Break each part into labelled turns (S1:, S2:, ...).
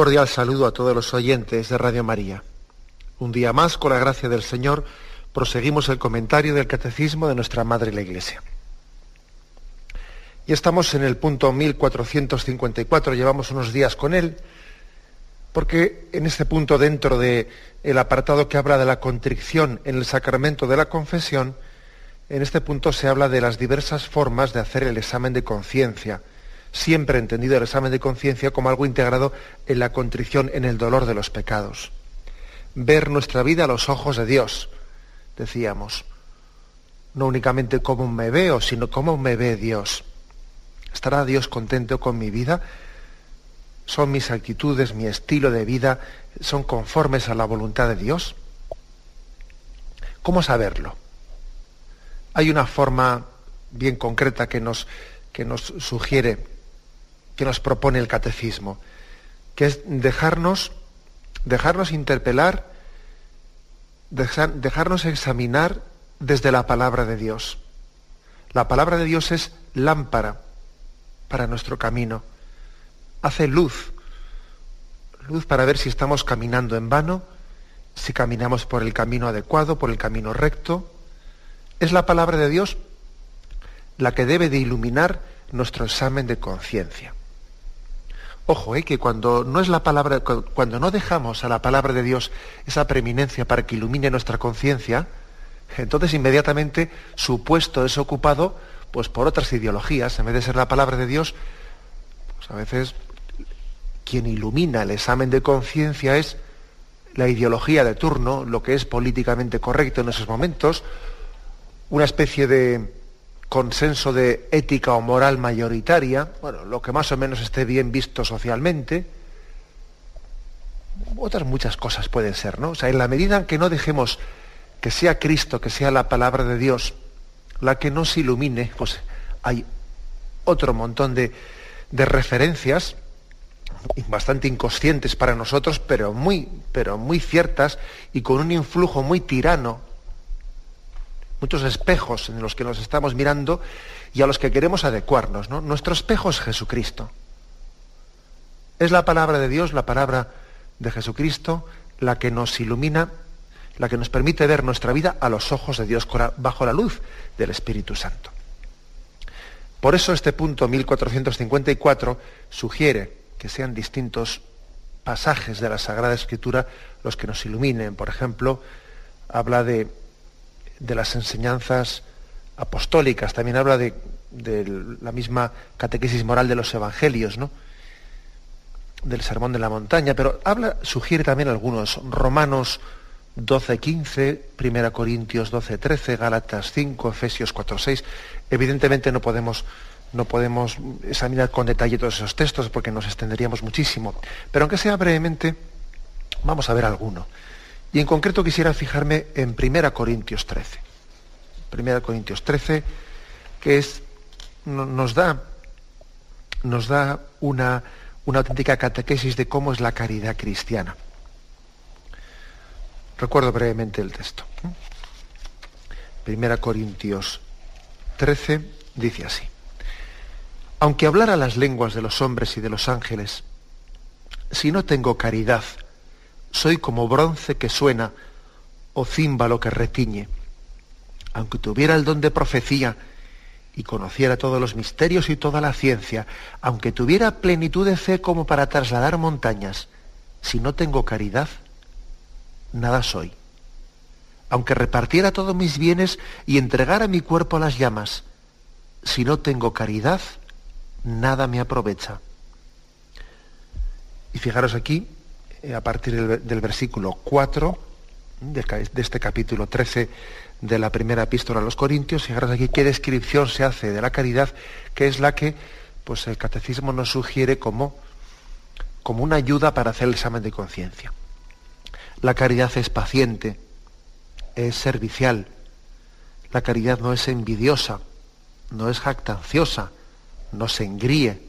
S1: Cordial saludo a todos los oyentes de Radio María. Un día más, con la gracia del Señor, proseguimos el comentario del Catecismo de nuestra Madre la Iglesia. Y estamos en el punto 1454, llevamos unos días con él, porque en este punto, dentro del el apartado que habla de la contrición en el sacramento de la confesión, en este punto se habla de las diversas formas de hacer el examen de conciencia siempre entendido el examen de conciencia como algo integrado en la contrición, en el dolor de los pecados. Ver nuestra vida a los ojos de Dios, decíamos. No únicamente cómo me veo, sino cómo me ve Dios. ¿Estará Dios contento con mi vida? ¿Son mis actitudes, mi estilo de vida, son conformes a la voluntad de Dios? ¿Cómo saberlo? Hay una forma bien concreta que nos, que nos sugiere que nos propone el catecismo, que es dejarnos, dejarnos interpelar, dejarnos examinar desde la palabra de Dios. La palabra de Dios es lámpara para nuestro camino, hace luz, luz para ver si estamos caminando en vano, si caminamos por el camino adecuado, por el camino recto. Es la palabra de Dios la que debe de iluminar nuestro examen de conciencia. Ojo, eh, que cuando no es la palabra, cuando no dejamos a la palabra de Dios esa preeminencia para que ilumine nuestra conciencia, entonces inmediatamente su puesto es ocupado pues por otras ideologías. En vez de ser la palabra de Dios, pues a veces quien ilumina el examen de conciencia es la ideología de turno, lo que es políticamente correcto en esos momentos, una especie de, consenso de ética o moral mayoritaria, bueno, lo que más o menos esté bien visto socialmente, otras muchas cosas pueden ser, ¿no? O sea, en la medida en que no dejemos que sea Cristo, que sea la palabra de Dios, la que nos ilumine, pues hay otro montón de, de referencias bastante inconscientes para nosotros, pero muy, pero muy ciertas y con un influjo muy tirano muchos espejos en los que nos estamos mirando y a los que queremos adecuarnos. ¿no? Nuestro espejo es Jesucristo. Es la palabra de Dios, la palabra de Jesucristo, la que nos ilumina, la que nos permite ver nuestra vida a los ojos de Dios bajo la luz del Espíritu Santo. Por eso este punto 1454 sugiere que sean distintos pasajes de la Sagrada Escritura los que nos iluminen. Por ejemplo, habla de de las enseñanzas apostólicas, también habla de, la misma catequesis moral de los evangelios, ¿no? del sermón de la montaña, pero habla, sugiere también algunos, Romanos 12, 15, 1 Corintios 12, 13, Gálatas 5, Efesios 4, 6. Evidentemente no podemos, no podemos examinar con detalle todos esos textos porque nos extenderíamos muchísimo, pero aunque sea brevemente, vamos a ver alguno. Y en concreto quisiera fijarme en 1 Corintios 13. 1 Corintios 13, que es, nos da, nos da una, una auténtica catequesis de cómo es la caridad cristiana. Recuerdo brevemente el texto. 1 Corintios 13 dice así. Aunque hablara las lenguas de los hombres y de los ángeles, si no tengo caridad, soy como bronce que suena o címbalo que retiñe. Aunque tuviera el don de profecía y conociera todos los misterios y toda la ciencia, aunque tuviera plenitud de fe como para trasladar montañas, si no tengo caridad, nada soy. Aunque repartiera todos mis bienes y entregara mi cuerpo a las llamas, si no tengo caridad, nada me aprovecha. Y fijaros aquí, eh, a partir del, versículo 4 de, este capítulo 13 de la primera epístola a los Corintios, fijaros aquí qué descripción se hace de la caridad, que es la que pues, el catecismo nos sugiere como, como una ayuda para hacer el examen de conciencia. La caridad es paciente, es servicial, la caridad no es envidiosa, no es jactanciosa, no se engríe,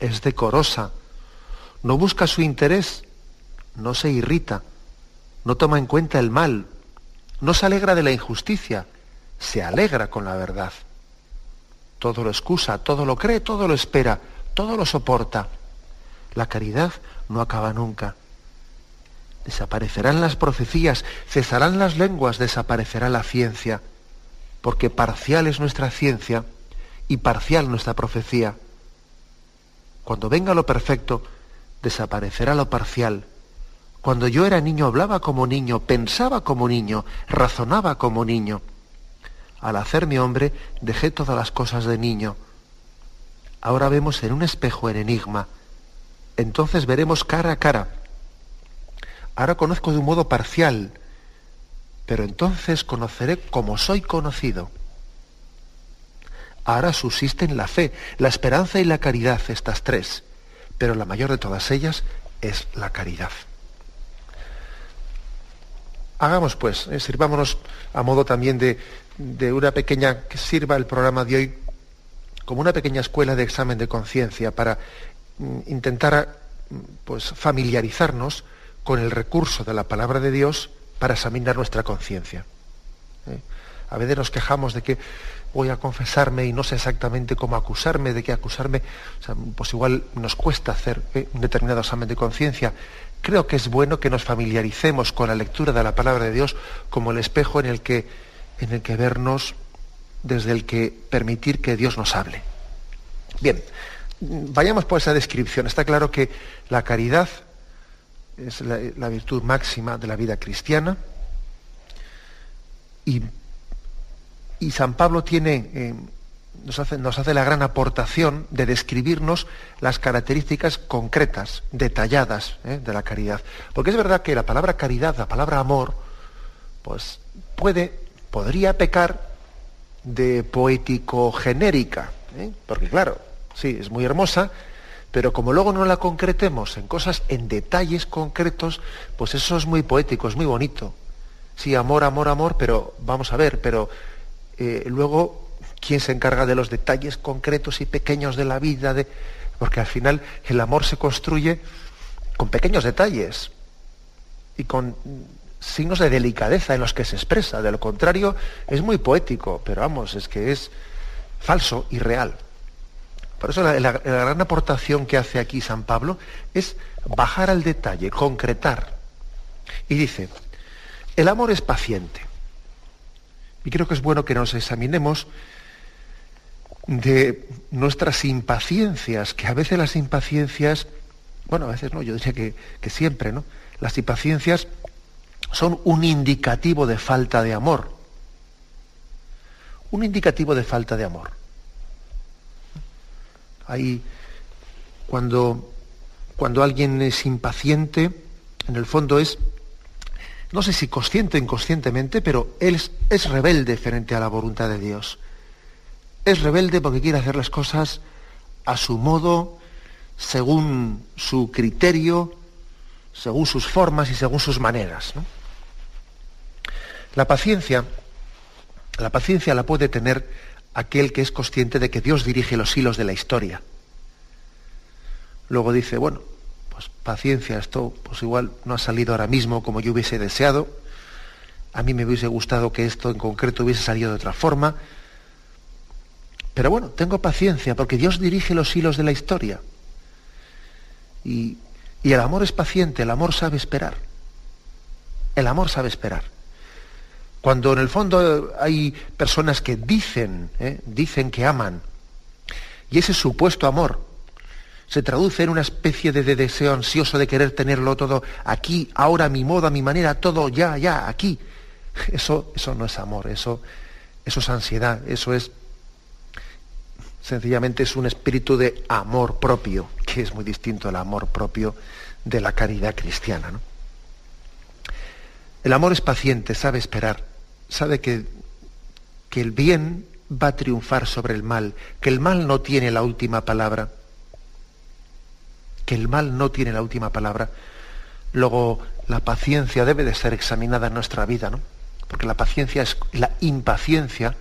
S1: es decorosa, no busca su interés, no se irrita, no toma en cuenta el mal, no se alegra de la injusticia, se alegra con la verdad. Todo lo excusa, todo lo cree, todo lo espera, todo lo soporta. La caridad no acaba nunca. Desaparecerán las profecías, cesarán las lenguas, desaparecerá la ciencia, porque parcial es nuestra ciencia y parcial nuestra profecía. Cuando venga lo perfecto, desaparecerá lo parcial cuando yo era niño hablaba como niño, pensaba como niño, razonaba como niño. Al hacerme hombre dejé todas las cosas de niño. Ahora vemos en un espejo el enigma. Entonces veremos cara a cara. Ahora conozco de un modo parcial, pero entonces conoceré como soy conocido. Ahora subsisten la fe, la esperanza y la caridad, estas tres, pero la mayor de todas ellas es la caridad. Hagamos pues, eh, sirvámonos a modo también de, una pequeña, que sirva el programa de hoy como una pequeña escuela de examen de conciencia para mm, intentar mm, pues, familiarizarnos con el recurso de la palabra de Dios para examinar nuestra conciencia. ¿eh? A veces nos quejamos de que voy a confesarme y no sé exactamente cómo acusarme, de qué acusarme. pues igual nos cuesta hacer ¿eh? un determinado examen de conciencia creo que es bueno que nos familiaricemos con la lectura de la palabra de Dios como el espejo en el que, en el que vernos, desde el que permitir que Dios nos hable. Bien, vayamos por esa descripción. Está claro que la caridad es la, virtud máxima de la vida cristiana y, San Pablo tiene... Eh, nos hace, la gran aportación de describirnos las características concretas, detalladas ¿eh? de la caridad. Porque es verdad que la palabra caridad, la palabra amor, pues puede, podría pecar de poético genérica. ¿eh? Porque claro, sí, es muy hermosa, pero como luego no la concretemos en cosas, en detalles concretos, pues eso es muy poético, es muy bonito. Sí, amor, amor, amor, pero vamos a ver, pero eh, luego quién se encarga de los detalles concretos y pequeños de la vida, porque al final el amor se construye con pequeños detalles y con signos de delicadeza en los que se expresa. De lo contrario, es muy poético, pero vamos, es que es falso y real. Por eso la gran aportación que hace aquí San Pablo es bajar al detalle, concretar. Y dice, el amor es paciente. Y creo que es bueno que nos examinemos de nuestras impaciencias, que a veces las impaciencias, bueno, a veces no, yo diría que, siempre, ¿no? Las impaciencias son un indicativo de falta de amor. Un indicativo de falta de amor. Ahí, cuando, cuando alguien es impaciente, en el fondo es, no sé si consciente o inconscientemente, pero él es rebelde frente a la voluntad de Dios es rebelde porque quiere hacer las cosas a su modo, según su criterio, según sus formas y según sus maneras. La paciencia, la paciencia la puede tener aquel que es consciente de que Dios dirige los hilos de la historia. Luego dice, bueno, pues paciencia, esto pues igual no ha salido ahora mismo como yo hubiese deseado. A mí me hubiese gustado que esto en concreto hubiese salido de otra forma pero bueno, tengo paciencia porque Dios dirige los hilos de la historia. Y, el amor es paciente, el amor sabe esperar. El amor sabe esperar. Cuando en el fondo hay personas que dicen, ¿eh? dicen que aman, y ese supuesto amor se traduce en una especie de, deseo ansioso de querer tenerlo todo aquí, ahora, a mi modo, a mi manera, todo ya, ya, aquí. Eso, eso no es amor, eso, eso es ansiedad, eso es sencillamente es un espíritu de amor propio, que es muy distinto al amor propio de la caridad cristiana. El amor es paciente, sabe esperar, sabe que, que el bien va a triunfar sobre el mal, que el mal no tiene la última palabra, que el mal no tiene la última palabra. Luego, la paciencia debe de ser examinada en nuestra vida, ¿no? Porque la paciencia es la impaciencia,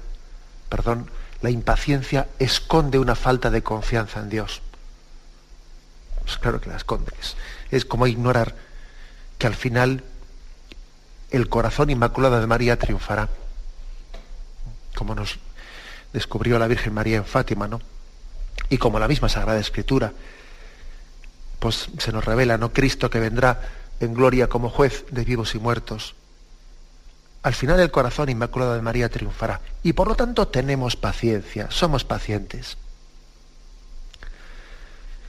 S1: perdón, la impaciencia esconde una falta de confianza en Dios. Pues claro que la esconde. Es, como ignorar que al final el corazón inmaculado de María triunfará. Como nos descubrió la Virgen María en Fátima, ¿no? Y como la misma Sagrada Escritura, pues se nos revela, ¿no? Cristo que vendrá en gloria como juez de vivos y muertos. Al final el corazón inmaculado de María triunfará. Y por lo tanto tenemos paciencia, somos pacientes.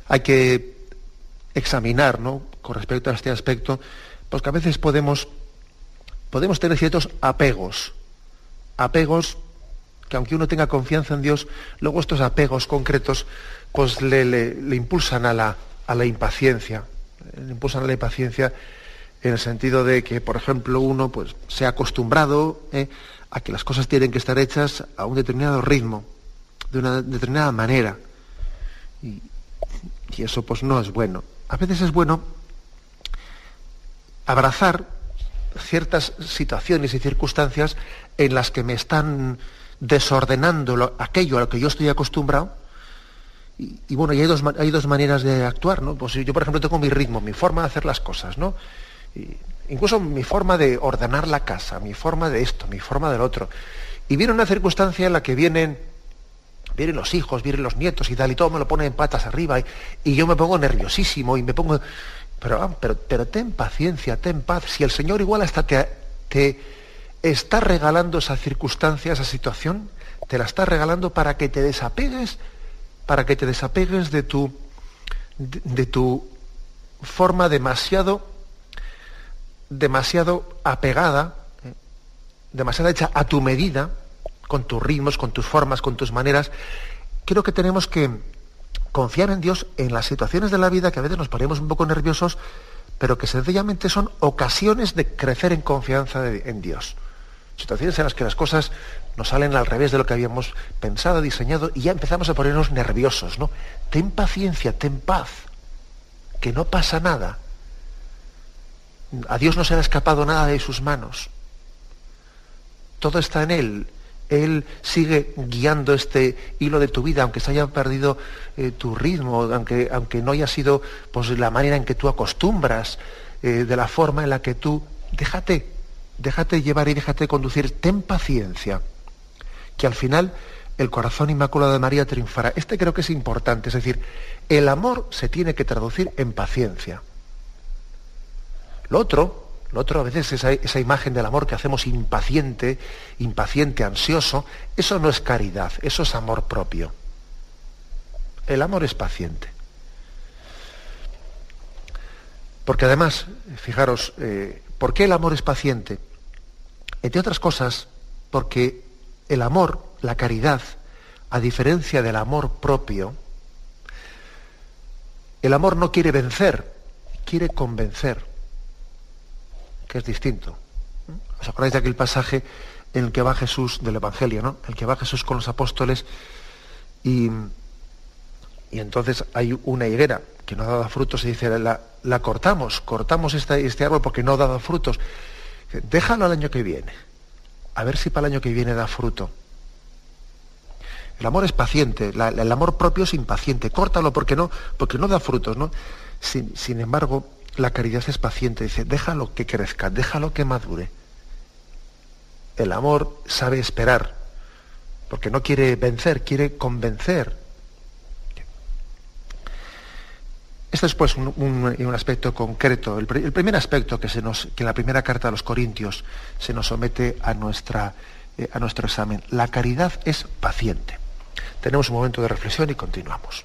S1: Hay que examinar, ¿no? Con respecto a este aspecto, pues que a veces podemos, podemos tener ciertos apegos. Apegos que aunque uno tenga confianza en Dios, luego estos apegos concretos pues le, le impulsan a la, a la impaciencia. Le impulsan a la impaciencia en el sentido de que, por ejemplo, uno pues, se ha acostumbrado ¿eh? a que las cosas tienen que estar hechas a un determinado ritmo, de una determinada manera. Y, eso pues no es bueno. A veces es bueno abrazar ciertas situaciones y circunstancias en las que me están desordenando aquello a lo que yo estoy acostumbrado. Y, bueno, hay dos, hay dos maneras de actuar, ¿no? Pues yo, por ejemplo, tengo mi ritmo, mi forma de hacer las cosas, ¿no? Incluso mi forma de ordenar la casa, mi forma de esto, mi forma del otro. Y viene una circunstancia en la que vienen, vienen los hijos, vienen los nietos y tal, y todo me lo pone en patas arriba, y, yo me pongo nerviosísimo y me pongo... Pero, ah, pero, pero, ten paciencia, ten paz. Si el Señor igual hasta te, te está regalando esa circunstancia, esa situación, te la está regalando para que te desapegues, para que te desapegues de tu, de tu forma demasiado demasiado apegada, demasiado hecha a tu medida, con tus ritmos, con tus formas, con tus maneras, creo que tenemos que confiar en Dios en las situaciones de la vida que a veces nos ponemos un poco nerviosos, pero que sencillamente son ocasiones de crecer en confianza en Dios. Situaciones en las que las cosas nos salen al revés de lo que habíamos pensado, diseñado, y ya empezamos a ponernos nerviosos, ¿no? Ten paciencia, ten paz, que no pasa nada. A Dios no se le ha escapado nada de sus manos. Todo está en Él. Él sigue guiando este hilo de tu vida, aunque se haya perdido eh, tu ritmo, aunque, aunque, no haya sido pues, la manera en que tú acostumbras, eh, de la forma en la que tú... Déjate, déjate llevar y déjate conducir. Ten paciencia, que al final el corazón inmaculado de María triunfará. Este creo que es importante, es decir, el amor se tiene que traducir en paciencia. Lo otro, lo otro a veces esa, esa imagen del amor que hacemos impaciente, impaciente, ansioso, eso no es caridad, eso es amor propio. El amor es paciente. Porque además, fijaros, eh, ¿por qué el amor es paciente? Entre otras cosas, porque el amor, la caridad, a diferencia del amor propio, el amor no quiere vencer, quiere convencer que es distinto. ¿Os acordáis de aquel pasaje en el que va Jesús del Evangelio, ¿no? El que va Jesús con los apóstoles y, y entonces hay una higuera que no ha dado frutos y dice, la, la cortamos, cortamos este árbol porque no ha dado frutos. Déjalo al año que viene, a ver si para el año que viene da fruto. El amor es paciente, el amor propio es impaciente, córtalo porque no, porque no da frutos, ¿no? Sin, sin embargo, la caridad es paciente, dice, déjalo que crezca, déjalo que madure. El amor sabe esperar, porque no quiere vencer, quiere convencer. Este es pues un, aspecto concreto, el, primer aspecto que, se nos, que en la primera carta a los Corintios se nos somete a, nuestra, eh, a nuestro examen. La caridad es paciente. Tenemos un momento de reflexión y continuamos.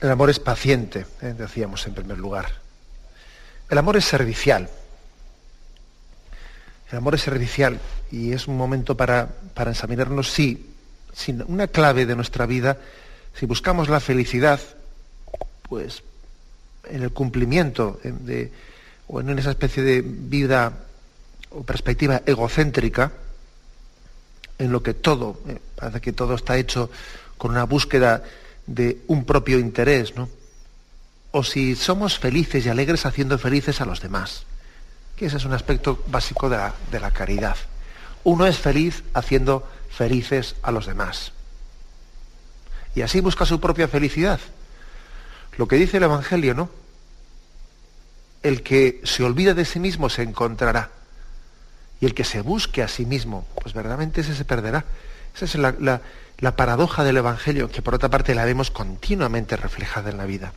S1: El amor es paciente, ¿eh? decíamos en primer lugar. El amor es servicial. El amor es servicial y es un momento para, para examinarnos si, una clave de nuestra vida, si buscamos la felicidad, pues en el cumplimiento de, o en esa especie de vida o perspectiva egocéntrica, en lo que todo, eh, parece que todo está hecho con una búsqueda de un propio interés, ¿no? O si somos felices y alegres haciendo felices a los demás, que ese es un aspecto básico de la, de la caridad. Uno es feliz haciendo felices a los demás. Y así busca su propia felicidad. Lo que dice el Evangelio, ¿no? El que se olvida de sí mismo se encontrará. Y el que se busque a sí mismo, pues verdaderamente ese se perderá. Esa es la, paradoja del Evangelio, que por otra parte la vemos continuamente reflejada en la vida.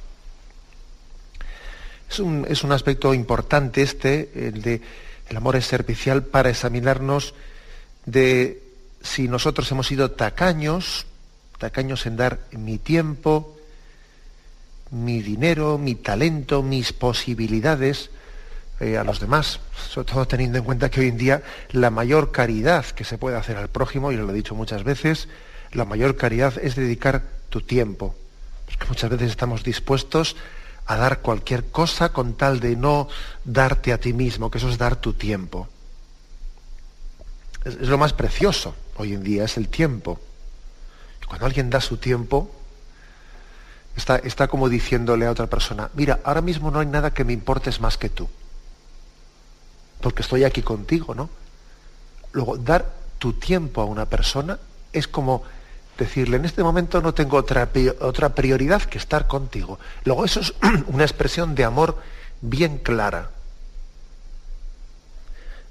S1: Es un, es un aspecto importante este, el de el amor es servicial, para examinarnos de si nosotros hemos sido tacaños, tacaños en dar mi tiempo, mi dinero, mi talento, mis posibilidades, eh, a los demás, sobre todo teniendo en cuenta que hoy en día la mayor caridad que se puede hacer al prójimo, y lo he dicho muchas veces, la mayor caridad es dedicar tu tiempo. Porque muchas veces estamos dispuestos a dar cualquier cosa con tal de no darte a ti mismo, que eso es dar tu tiempo. Es, lo más precioso hoy en día, es el tiempo. Cuando alguien da su tiempo, está, está como diciéndole a otra persona, mira, ahora mismo no hay nada que me importes más que tú porque estoy aquí contigo, ¿no? Luego, dar tu tiempo a una persona es como decirle, en este momento no tengo otra, otra prioridad que estar contigo. Luego, eso es una expresión de amor bien clara.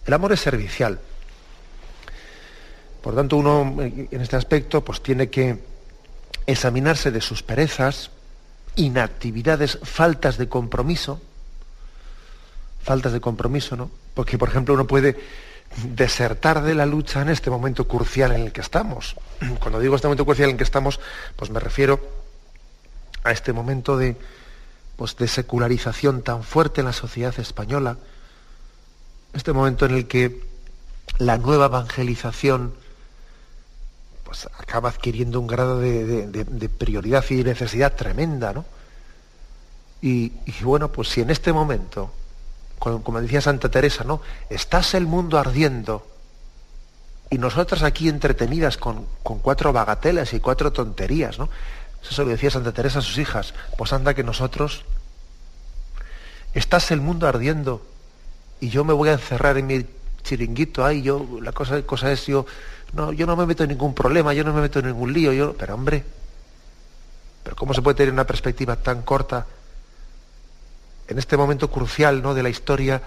S1: El amor es servicial. Por tanto, uno en este aspecto pues tiene que examinarse de sus perezas, inactividades, faltas de compromiso, faltas de compromiso, ¿no? Porque, por ejemplo, uno puede desertar de la lucha en este momento crucial en el que estamos. Cuando digo este momento crucial en el que estamos, pues me refiero a este momento de, pues de secularización tan fuerte en la sociedad española, este momento en el que la nueva evangelización pues, acaba adquiriendo un grado de, prioridad y necesidad tremenda, ¿no? y bueno, pues si en este momento como decía Santa Teresa, ¿no? Estás el mundo ardiendo y nosotras aquí entretenidas con, cuatro bagatelas y cuatro tonterías, ¿no? Eso lo decía Santa Teresa a sus hijas. Pues anda que nosotros, estás el mundo ardiendo y yo me voy a encerrar en mi chiringuito ahí, yo, la cosa, cosa es, yo no, yo no me meto en ningún problema, yo no me meto en ningún lío, yo, pero hombre, pero ¿cómo se puede tener una perspectiva tan corta en este momento crucial ¿no? de la historia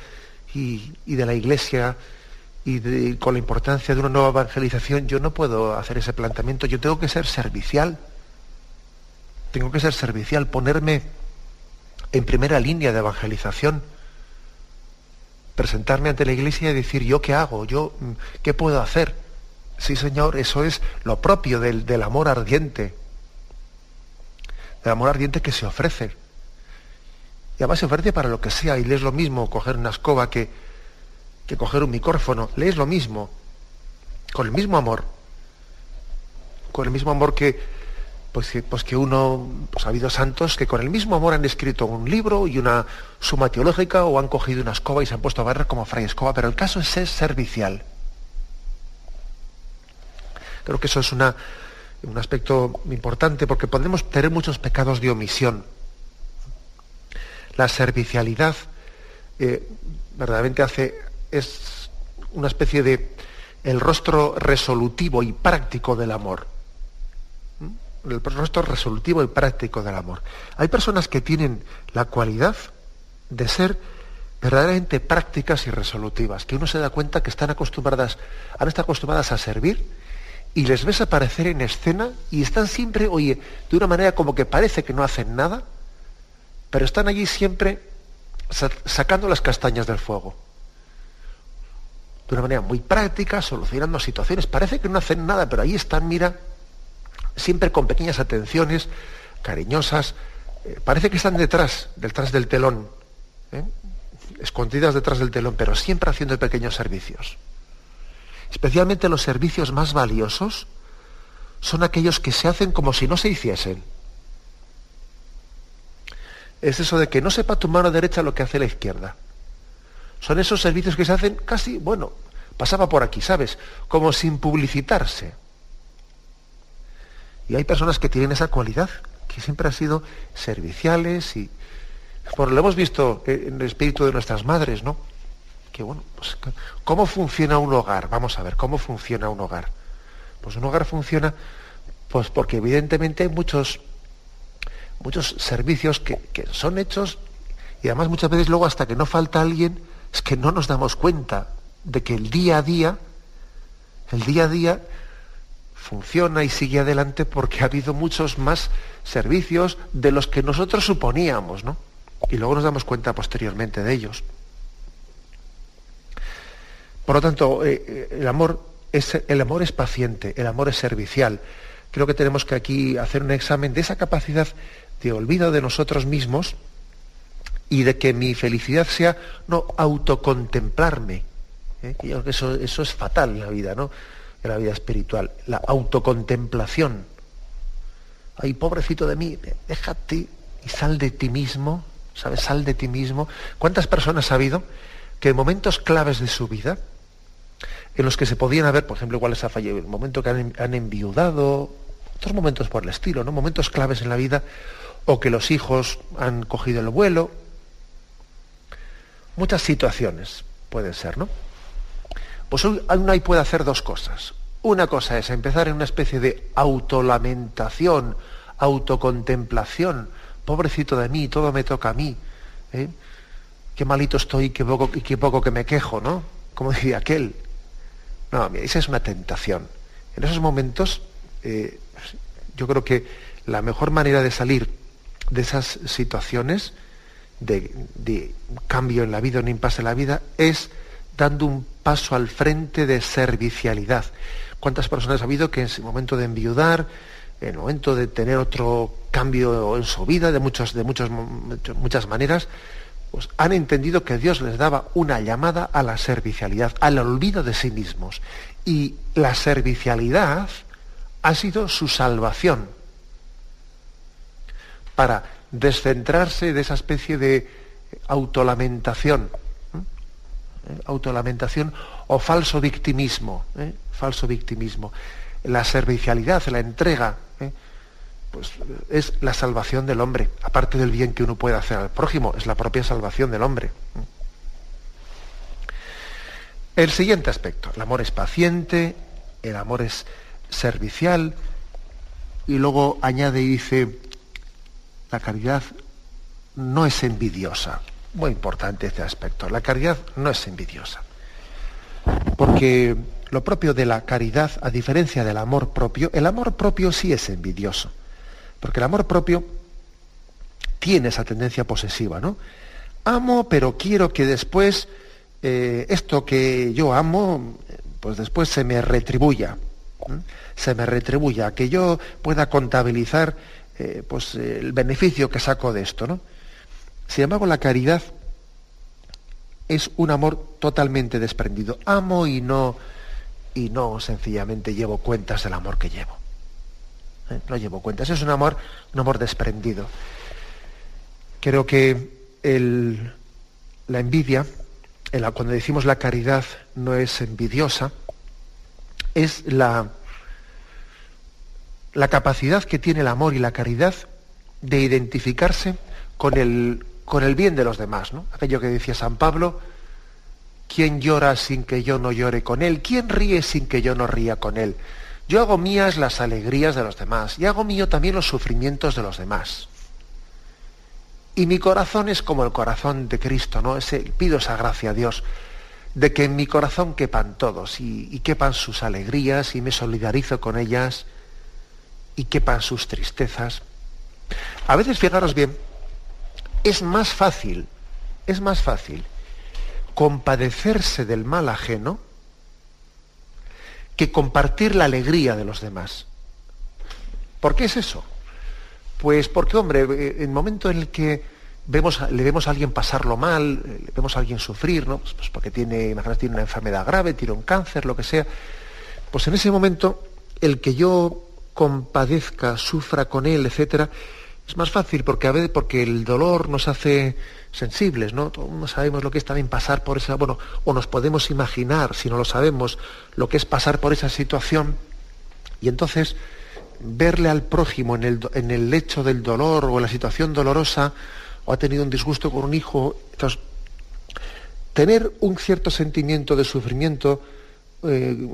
S1: y, de la Iglesia y con la importancia de una nueva evangelización, yo no puedo hacer ese planteamiento, yo tengo que ser servicial, tengo que ser servicial, ponerme en primera línea de evangelización, presentarme ante la Iglesia y decir, ¿yo qué hago? ¿Yo qué puedo hacer? Sí, Señor, eso es lo propio del amor ardiente, del amor ardiente que se ofrece. Y además se ofrece para lo que sea, y lees lo mismo coger una escoba que, que coger un micrófono, lees lo mismo, con el mismo amor, con el mismo amor que, pues que, pues que uno, pues ha habido santos que con el mismo amor han escrito un libro y una suma teológica o han cogido una escoba y se han puesto a barrer como fray escoba, pero el caso es ser servicial. Creo que eso es una, un aspecto importante porque podemos tener muchos pecados de omisión la servicialidad eh, verdaderamente hace, es una especie de el rostro resolutivo y práctico del amor. ¿Mm? El rostro resolutivo y práctico del amor. Hay personas que tienen la cualidad de ser verdaderamente prácticas y resolutivas, que uno se da cuenta que están acostumbradas, han estado acostumbradas a servir y les ves aparecer en escena y están siempre, oye, de una manera como que parece que no hacen nada, pero están allí siempre sacando las castañas del fuego. De una manera muy práctica, solucionando situaciones. Parece que no hacen nada, pero ahí están, mira, siempre con pequeñas atenciones, cariñosas, eh, parece que están detrás, detrás del telón, ¿eh? escondidas detrás del telón, pero siempre haciendo pequeños servicios. Especialmente los servicios más valiosos son aquellos que se hacen como si no se hiciesen. Es eso de que no sepa tu mano derecha lo que hace la izquierda. Son esos servicios que se hacen casi, bueno, pasaba por aquí, ¿sabes? Como sin publicitarse. Y hay personas que tienen esa cualidad, que siempre han sido serviciales y... Por lo hemos visto en el espíritu de nuestras madres, ¿no? Que bueno, pues, ¿cómo funciona un hogar? Vamos a ver, ¿cómo funciona un hogar? Pues un hogar funciona, pues porque evidentemente hay muchos, muchos servicios que, que son hechos y además muchas veces luego hasta que no falta alguien, es que no nos damos cuenta de que el día a día, el día a día funciona y sigue adelante porque ha habido muchos más servicios de los que nosotros suponíamos, ¿no? Y luego nos damos cuenta posteriormente de ellos. Por lo tanto, eh, eh, el, amor es, el amor es paciente, el amor es servicial. Creo que tenemos que aquí hacer un examen de esa capacidad de olvido de nosotros mismos y de que mi felicidad sea no autocontemplarme. ¿eh? Eso, eso es fatal en la vida, ¿no? En la vida espiritual. La autocontemplación. Ay, pobrecito de mí, déjate y sal de ti mismo, ¿sabes? Sal de ti mismo. ¿Cuántas personas ha habido que en momentos claves de su vida, en los que se podían haber, por ejemplo, igual les ha fallado, el momento que han, han enviudado, otros momentos por el estilo, ¿no? Momentos claves en la vida, o que los hijos han cogido el vuelo, muchas situaciones pueden ser, ¿no? Pues uno ahí puede hacer dos cosas. Una cosa es empezar en una especie de autolamentación, autocontemplación. Pobrecito de mí, todo me toca a mí. ¿eh? Qué malito estoy qué poco, y qué poco que me quejo, ¿no? Como decía aquel. No, esa es una tentación. En esos momentos, eh, yo creo que la mejor manera de salir de esas situaciones de, cambio en la vida, un impasse en la vida, es dando un paso al frente de servicialidad. ¿Cuántas personas ha habido que en ese momento de enviudar, en el momento de tener otro cambio en su vida, de, muchos, de muchas maneras, pues han entendido que Dios les daba una llamada a la servicialidad, al olvido de sí mismos. Y la servicialidad ha sido su salvación para descentrarse de esa especie de autolamentación, ¿eh? autolamentación o falso victimismo, ¿eh? falso victimismo. La servicialidad, la entrega, ¿eh? pues es la salvación del hombre, aparte del bien que uno puede hacer al prójimo, es la propia salvación del hombre. El siguiente aspecto, el amor es paciente, el amor es servicial, y luego añade y dice, la caridad no es envidiosa. Muy importante este aspecto. La caridad no es envidiosa. Porque lo propio de la caridad, a diferencia del amor propio, el amor propio sí es envidioso. Porque el amor propio tiene esa tendencia posesiva, ¿no? Amo, pero quiero que después eh, esto que yo amo, pues después se me retribuya. Se me retribuya, que yo pueda contabilizar eh, pues, el beneficio que saco de esto. ¿no? Sin embargo, la caridad es un amor totalmente desprendido. Amo y no, y no sencillamente llevo cuentas del amor que llevo. ¿Eh? No llevo cuentas. Es un amor, un amor desprendido. Creo que la envidia, cuando decimos la caridad no es envidiosa, es la, la capacidad que tiene el amor y la caridad de identificarse con el, con el bien de los demás. ¿no? Aquello que decía San Pablo, ¿quién llora sin que yo no llore con él? ¿Quién ríe sin que yo no ría con él? Yo hago mías las alegrías de los demás y hago mío también los sufrimientos de los demás. Y mi corazón es como el corazón de Cristo, ¿no? Ese, pido esa gracia a Dios de que en mi corazón quepan todos y, y quepan sus alegrías y me solidarizo con ellas y quepan sus tristezas. A veces, fijaros bien, es más fácil, es más fácil compadecerse del mal ajeno que compartir la alegría de los demás. ¿Por qué es eso? Pues porque, hombre, en el momento en el que vemos, le vemos a alguien pasarlo mal, le vemos a alguien sufrir, ¿no? Pues, pues porque tiene, imagínate, tiene una enfermedad grave, tiene un cáncer, lo que sea, pues en ese momento el que yo compadezca, sufra con él, etcétera, es más fácil porque a veces porque el dolor nos hace sensibles, ¿no? No sabemos lo que es también pasar por esa, bueno, o nos podemos imaginar, si no lo sabemos, lo que es pasar por esa situación. Y entonces verle al prójimo en el, en el lecho del dolor o en la situación dolorosa, o ha tenido un disgusto con un hijo, entonces tener un cierto sentimiento de sufrimiento eh,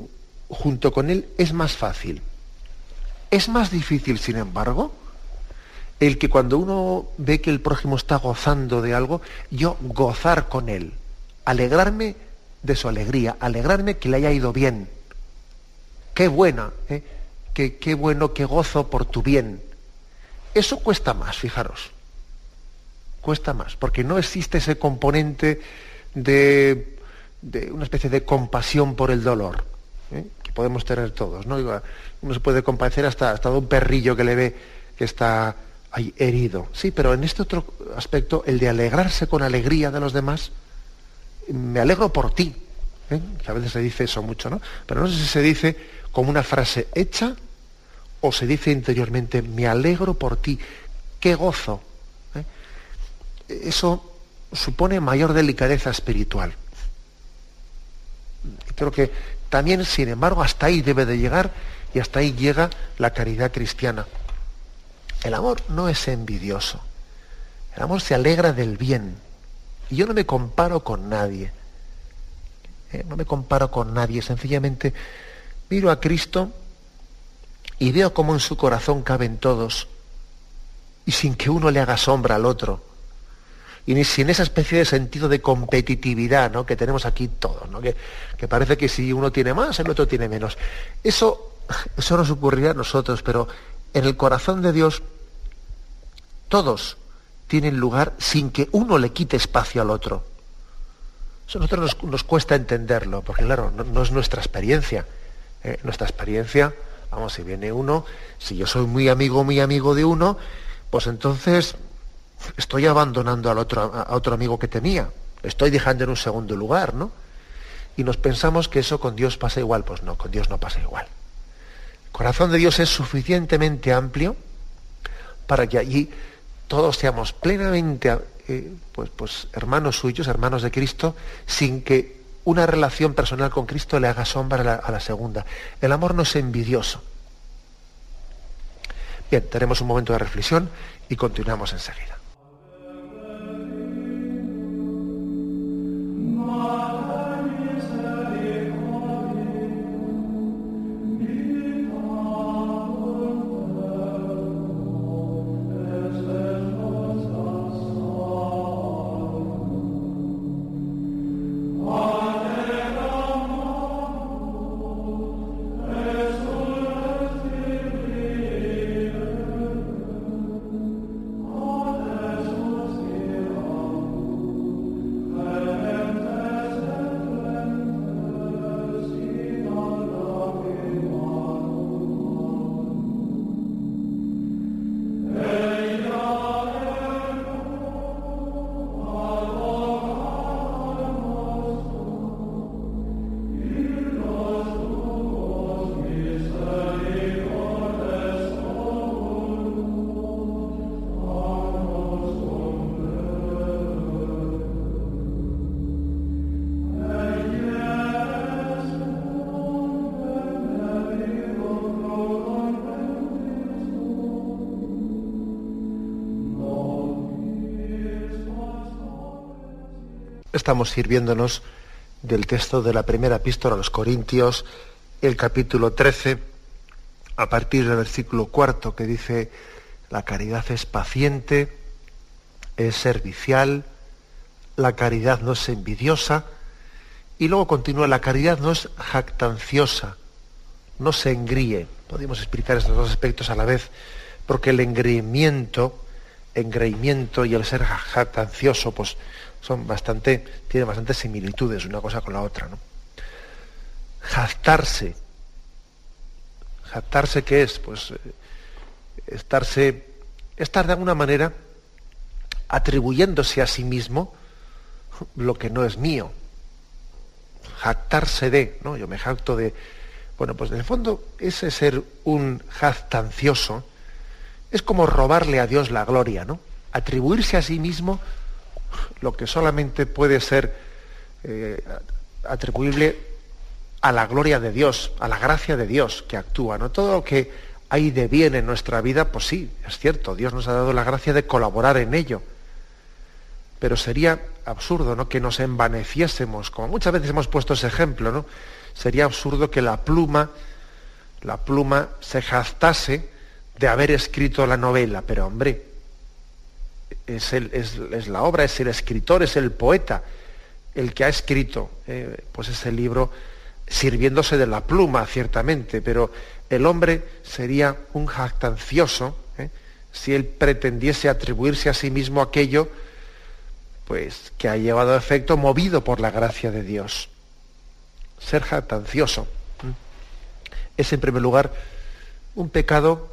S1: junto con él es más fácil. Es más difícil, sin embargo, el que cuando uno ve que el prójimo está gozando de algo, yo gozar con él, alegrarme de su alegría, alegrarme que le haya ido bien. Qué buena, ¿eh? qué, qué bueno, qué gozo por tu bien. Eso cuesta más, fijaros. Cuesta más, porque no existe ese componente de, una especie de compasión por el dolor, ¿eh? Podemos tener todos. ¿no? Uno se puede compadecer hasta, hasta de un perrillo que le ve que está hay herido. Sí, pero en este otro aspecto, el de alegrarse con alegría de los demás, me alegro por ti. ¿eh? Que a veces se dice eso mucho, ¿no? Pero no sé si se dice como una frase hecha o se dice interiormente, me alegro por ti, qué gozo. ¿eh? Eso supone mayor delicadeza espiritual. Creo que también, sin embargo, hasta ahí debe de llegar y hasta ahí llega la caridad cristiana. El amor no es envidioso. El amor se alegra del bien. Y yo no me comparo con nadie. Eh, no me comparo con nadie. Sencillamente miro a Cristo y veo cómo en su corazón caben todos. Y sin que uno le haga sombra al otro. Y sin esa especie de sentido de competitividad ¿no? que tenemos aquí todos. ¿no? Que, que, parece que si uno tiene más, el otro tiene menos. Eso, eso nos ocurriría a nosotros, pero en el corazón de Dios todos tienen lugar sin que uno le quite espacio al otro. Eso a nosotros nos, cuesta entenderlo, porque claro, no, es nuestra experiencia. ¿eh? Nuestra experiencia, vamos, si viene uno, si yo soy muy amigo, muy amigo de uno, pues entonces estoy abandonando al otro, a otro amigo que tenía. estoy dejando en un segundo lugar, ¿no? Y nos pensamos que eso con Dios pasa igual. Pues no, con Dios no pasa igual corazón de Dios es suficientemente amplio para que allí todos seamos plenamente eh, pues, pues, hermanos suyos, hermanos de Cristo, sin que una relación personal con Cristo le haga sombra a la segunda. El amor no es envidioso. Bien, tenemos un momento de reflexión y continuamos enseguida. Lord. Estamos sirviéndonos del texto de la primera epístola a los Corintios, el capítulo 13, a partir del versículo cuarto, que dice, la caridad es paciente, es servicial, la caridad no es envidiosa, y luego continúa, la caridad no es jactanciosa, no se engríe. Podemos explicar estos dos aspectos a la vez, porque el engreimiento, engreimiento y el ser jactancioso, pues son bastante, tienen bastantes similitudes una cosa con la otra. ¿no? Jactarse. ¿Jactarse qué es? Pues eh, estarse estar de alguna manera atribuyéndose a sí mismo lo que no es mío. Jactarse de, ¿no? Yo me jacto de. Bueno, pues en el fondo, ese ser un jactancioso es como robarle a Dios la gloria, ¿no? Atribuirse a sí mismo lo que solamente puede ser eh, atribuible a la gloria de Dios, a la gracia de Dios que actúa, ¿no? Todo lo que hay de bien en nuestra vida, pues sí, es cierto, Dios nos ha dado la gracia de colaborar en ello. Pero sería absurdo, ¿no? Que nos envaneciésemos, como muchas veces hemos puesto ese ejemplo, ¿no? Sería absurdo que la pluma, la pluma se jactase de haber escrito la novela, pero hombre, es, es, la obra, es el escritor, es el poeta, el que ha escrito eh, pues ese libro sirviéndose de la pluma, ciertamente, pero el hombre sería un jactancioso ¿eh? si él pretendiese atribuirse a sí mismo aquello pues, que ha llevado a efecto movido por la gracia de Dios. Ser jactancioso es, en primer lugar, un pecado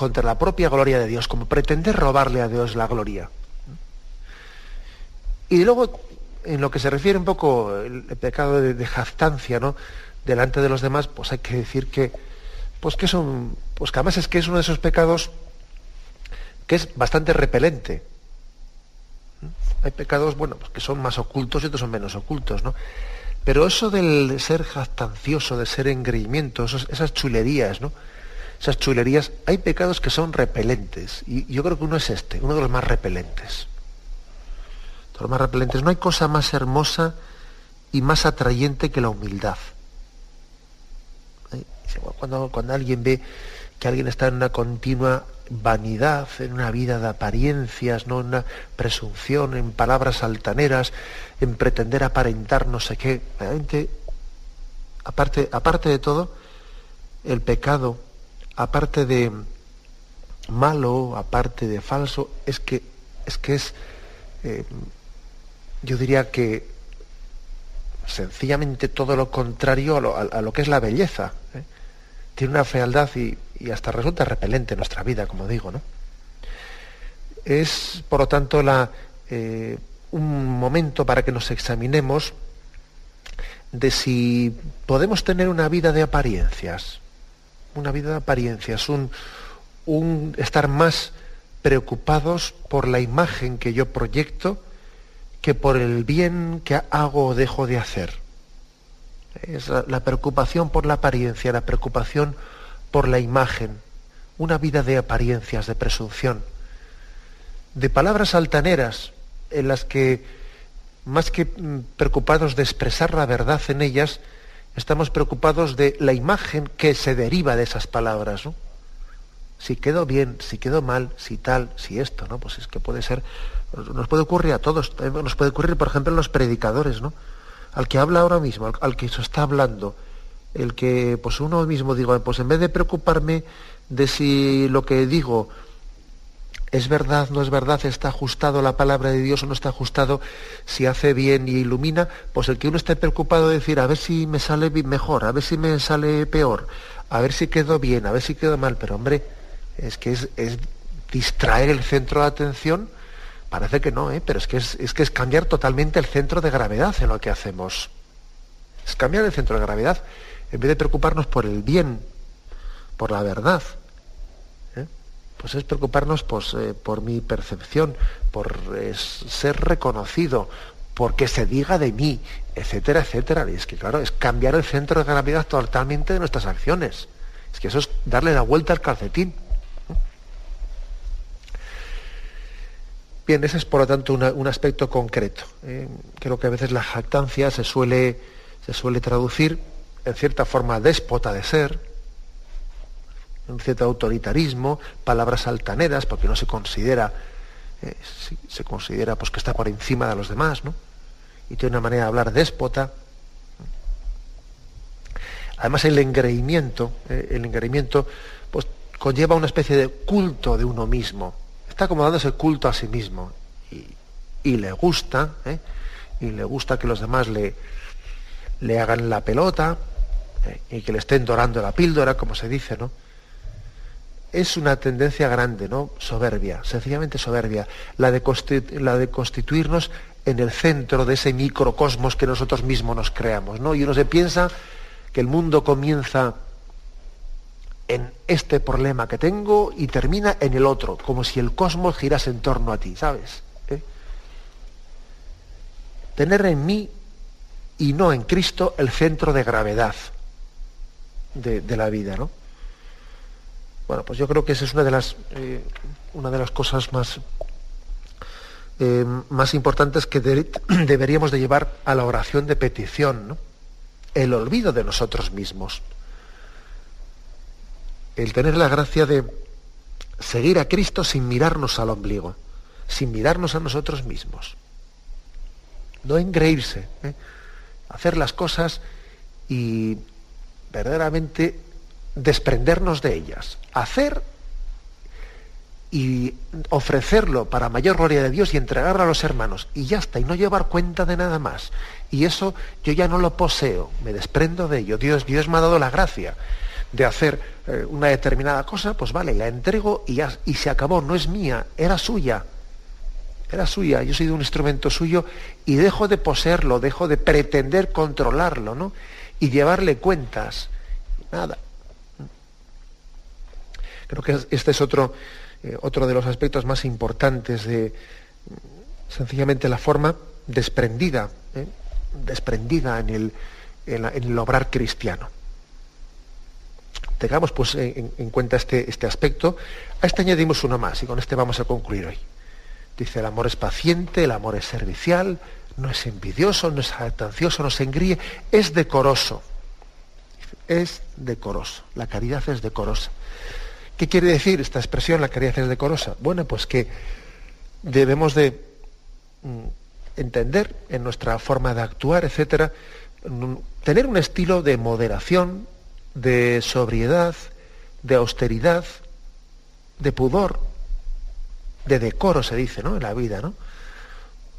S1: contra la propia gloria de Dios, como pretender robarle a Dios la gloria. Y luego en lo que se refiere un poco el, pecado de, jactancia, ¿no? Delante de los demás, pues hay que decir que, pues que son, pues que además es que es uno de esos pecados que es bastante repelente. Hay pecados, bueno, pues que son más ocultos y otros son menos ocultos, ¿no? Pero eso del ser jactancioso, de ser engreimiento, esas chulerías, ¿no? Esas chulerías, hay pecados que son repelentes. Y yo creo que uno es este, uno de los más repelentes más repelentes. No hay cosa más hermosa y más atrayente que la humildad. ¿Eh? Cuando, cuando alguien ve que alguien está en una continua vanidad, en una vida de apariencias, no en una presunción, en palabras altaneras, en pretender aparentar no sé qué. Realmente, aparte, aparte de todo, el pecado, aparte de malo, aparte de falso, es que es, que es eh, yo diría que sencillamente todo lo contrario a lo, que es la belleza. ¿eh? Tiene una fealdad y, hasta resulta repelente en nuestra vida, como digo. ¿no? Es, por lo tanto, eh, un momento para que nos examinemos de si podemos tener una vida de apariencias, una vida de apariencias, un, estar más preocupados por la imagen que yo proyecto, que por el bien que hago o dejo de hacer. Es la, preocupación por la apariencia, la preocupación por la imagen, una vida de apariencias, de presunción, de palabras altaneras en las que, más que mm, preocupados de expresar la verdad en ellas, estamos preocupados de la imagen que se deriva de esas palabras. Si quedó bien, si quedó mal, si tal, si esto, ¿no? Pues es que puede ser nos puede ocurrir a todos, nos puede ocurrir, por ejemplo, a los predicadores, ¿no? Al que habla ahora mismo, al, que se está hablando, el que, pues uno mismo digo, pues en vez de preocuparme de si lo que digo es verdad, no es verdad, está ajustado la palabra de Dios o no está ajustado, si hace bien y ilumina, pues el que uno esté preocupado de decir, a ver si me sale mejor, a ver si me sale peor, a ver si quedó bien, a ver si quedó mal, pero hombre, es que es, es distraer el centro de atención Parece que no, ¿eh? pero es que es, que es cambiar totalmente el centro de gravedad en lo que hacemos. Es cambiar el centro de gravedad. En vez de preocuparnos por el bien, por la verdad. Pues es preocuparnos pues, eh, por mi percepción, por ser reconocido, por que se diga de mí, etcétera, etcétera. Y es que, claro, es cambiar el centro de gravedad totalmente de nuestras acciones. Es que eso es darle la vuelta al calcetín. Bien, ese es por lo tanto un aspecto concreto. ¿eh? creo que a veces la jactancia se suele, se suele traducir en cierta forma déspota de ser, un cierto autoritarismo, palabras altaneras, porque no se considera, eh, se considera pues, que está por encima de los demás, ¿no? Y tiene una manera de hablar déspota. Además el engreimiento, eh, el engreimiento pues, conlleva una especie de culto de uno mismo está como dándose culto a sí mismo y, le gusta, ¿eh? y le gusta que los demás le, le hagan la pelota y que le estén dorando la píldora, como se dice, ¿no? Es una tendencia grande, ¿no? Soberbia, sencillamente soberbia, la de, la de constituirnos en el centro de ese microcosmos que nosotros mismos nos creamos, ¿no? Y uno se piensa que el mundo comienza en este problema que tengo y termina en el otro, como si el cosmos girase en torno a ti, ¿sabes? ¿Eh? Tener en mí y no en Cristo el centro de gravedad de, de la vida, ¿no? Bueno, pues yo creo que esa es una de las, eh, una de las cosas más, eh, más importantes que deberíamos de llevar a la oración de petición, el olvido de nosotros mismos. El tener la gracia de seguir a Cristo sin mirarnos al ombligo, sin mirarnos a nosotros mismos. No engreírse, ¿eh? hacer las cosas y verdaderamente desprendernos de ellas, hacer y ofrecerlo para mayor gloria de Dios y entregarlo a los hermanos y ya está, y no llevar cuenta de nada más. Y eso yo ya no lo poseo, me desprendo de ello. Dios, Dios me ha dado la gracia de hacer eh, una determinada cosa, pues vale, la entrego y, ya, y se acabó, no es mía, era suya. Era suya, yo soy de un instrumento suyo y dejo de poseerlo, dejo de pretender controlarlo, ¿no? Y llevarle cuentas. Nada, Creo que este es otro, eh, otro de los aspectos más importantes de sencillamente la forma desprendida, ¿eh? desprendida en el, en, obrar cristiano. Tengamos pues en, cuenta este, este aspecto. A este añadimos uno más y con este vamos a concluir hoy. Dice, el amor es paciente, el amor es servicial, no es envidioso, no es jactancioso, no se engríe, es decoroso. Es decoroso. La caridad es decorosa. ¿Qué quiere decir esta expresión, la caridad es decorosa? Bueno, pues que debemos de mm, entender en nuestra forma de actuar, etcétera, mm, tener un estilo de moderación, de sobriedad, de austeridad, de pudor, de decoro se dice, ¿no? En la vida, ¿no?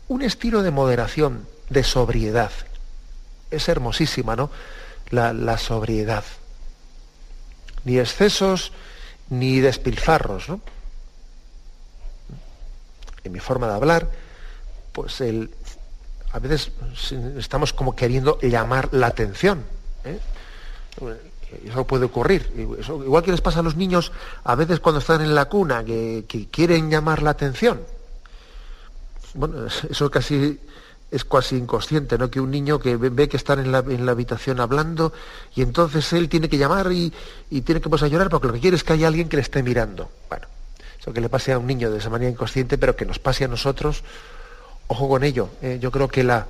S1: Un estilo de moderación, de sobriedad. Es hermosísima, ¿no? La, la sobriedad. Ni excesos, ni despilfarros. ¿no? En mi forma de hablar, pues el, a veces estamos como queriendo llamar la atención. ¿eh? Eso puede ocurrir. igual que les pasa a los niños a veces cuando están en la cuna, que, que quieren llamar la atención. Bueno, eso casi es casi inconsciente, ¿no? Que un niño que ve, que están en la, habitación hablando y entonces él tiene que llamar y, tiene que a llorar porque lo que quiere es que haya alguien que le esté mirando. Bueno, eso que le pase a un niño de esa manera inconsciente, pero que nos pase a nosotros, ojo con ello. ¿eh? yo creo que la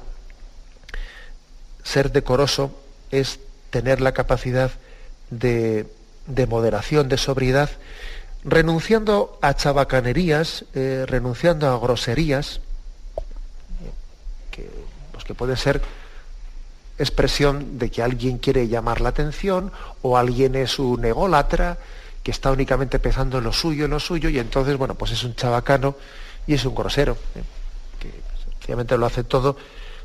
S1: ser decoroso es tener la capacidad de, moderación, de sobriedad, renunciando a chabacanerías, eh, renunciando a groserías, que puede ser expresión de que alguien quiere llamar la atención o alguien es un ególatra que está únicamente pensando en lo suyo, en lo suyo, y entonces, bueno, pues es un chabacano y es un grosero, ¿eh? que sencillamente lo hace todo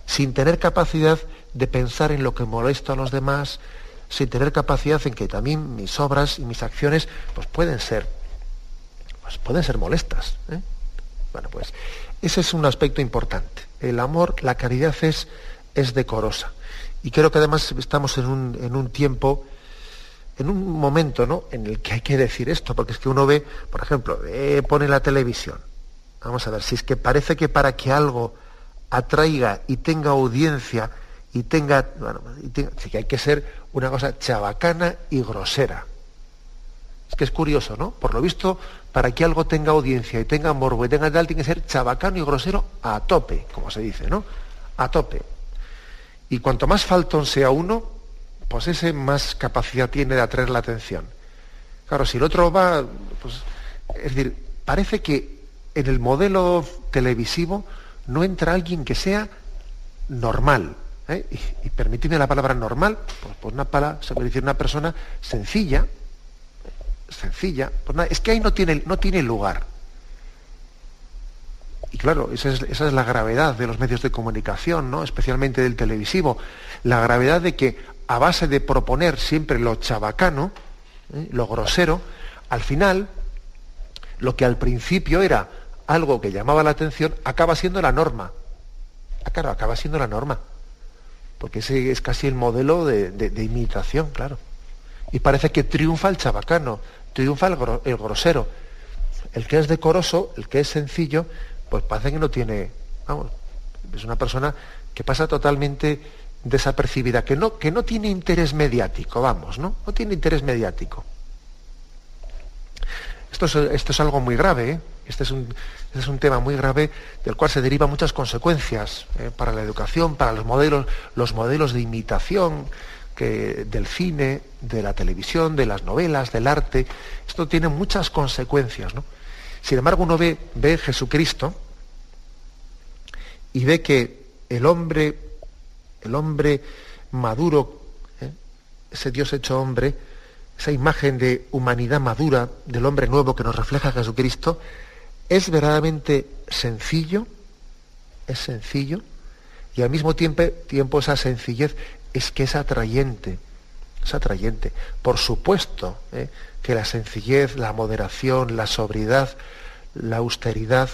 S1: sin tener capacidad de pensar en lo que molesta a los demás, sin tener capacidad en que también mis obras y mis acciones pues pueden ser, pues pueden ser molestas. ¿eh? Bueno, pues ese es un aspecto importante. El amor, la caridad es, es decorosa. Y creo que además estamos en un, en un tiempo, en un momento ¿no? en el que hay que decir esto, porque es que uno ve, por ejemplo, pone la televisión. Vamos a ver, si es que parece que para que algo atraiga y tenga audiencia y tenga, bueno, que hay que ser una cosa chabacana y grosera. Es que es curioso, ¿no? Por lo visto, para que algo tenga audiencia y tenga morbo y tenga tal, tiene que ser chabacano y grosero a tope, como se dice, ¿no? A tope. Y cuanto más faltón sea uno, pues ese más capacidad tiene de atraer la atención. Claro, si el otro va, pues, es decir, parece que en el modelo televisivo no entra alguien que sea normal. ¿eh? Y, y la palabra normal, pues, pues una palabra, se puede decir una persona sencilla, sencilla, pues es que ahí no tiene, no tiene lugar. Y claro, esa es, la gravedad de los medios de comunicación, ¿no? especialmente del televisivo. La gravedad de que a base de proponer siempre lo chabacano, ¿eh? lo grosero, Al final, lo que al principio era algo que llamaba la atención, acaba siendo la norma. Ah, claro, acaba siendo la norma. Porque ese es casi el modelo de, imitación, claro. Y parece que triunfa el chabacano, triunfa el, grosero. El que es decoroso, el que es sencillo, pues parece que no tiene, vamos, es una persona que pasa totalmente desapercibida, que no, que no tiene interés mediático, vamos, ¿no? No tiene interés mediático. Esto es, esto es algo muy grave, ¿eh? Este es, un, este es un tema muy grave del cual se derivan muchas consecuencias ¿eh? para la educación, para los modelos, los modelos de imitación del cine, de la televisión, de las novelas, del arte. Esto tiene muchas consecuencias. ¿no? Sin embargo, uno ve, ve Jesucristo y ve que el hombre, el hombre maduro, ¿eh? ese Dios hecho hombre, esa imagen de humanidad madura, del hombre nuevo que nos refleja Jesucristo, es verdaderamente sencillo, es sencillo, y al mismo tiempo, tiempo esa sencillez es que es atrayente, es atrayente. Por supuesto ¿eh? que la sencillez, la moderación, la sobriedad, la austeridad,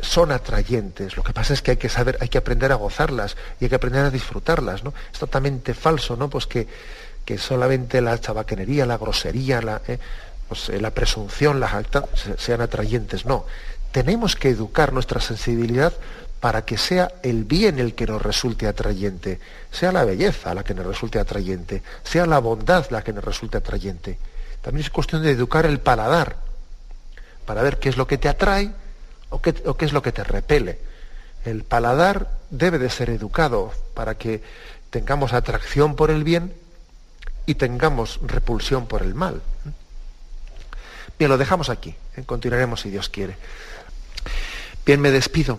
S1: son atrayentes. Lo que pasa es que hay que saber, hay que aprender a gozarlas y hay que aprender a disfrutarlas, ¿no? Es totalmente falso, ¿no? Pues que, que solamente la chabaquenería, la grosería, la, ¿eh? pues, eh, la presunción, las actas sean atrayentes. No. Tenemos que educar nuestra sensibilidad para que sea el bien el que nos resulte atrayente, sea la belleza la que nos resulte atrayente, sea la bondad la que nos resulte atrayente. También es cuestión de educar el paladar, para ver qué es lo que te atrae o qué, es lo que te repele. El paladar debe de ser educado para que tengamos atracción por el bien y tengamos repulsión por el mal. Bien, lo dejamos aquí. ¿eh? Continuaremos si Dios quiere. Bien, me despido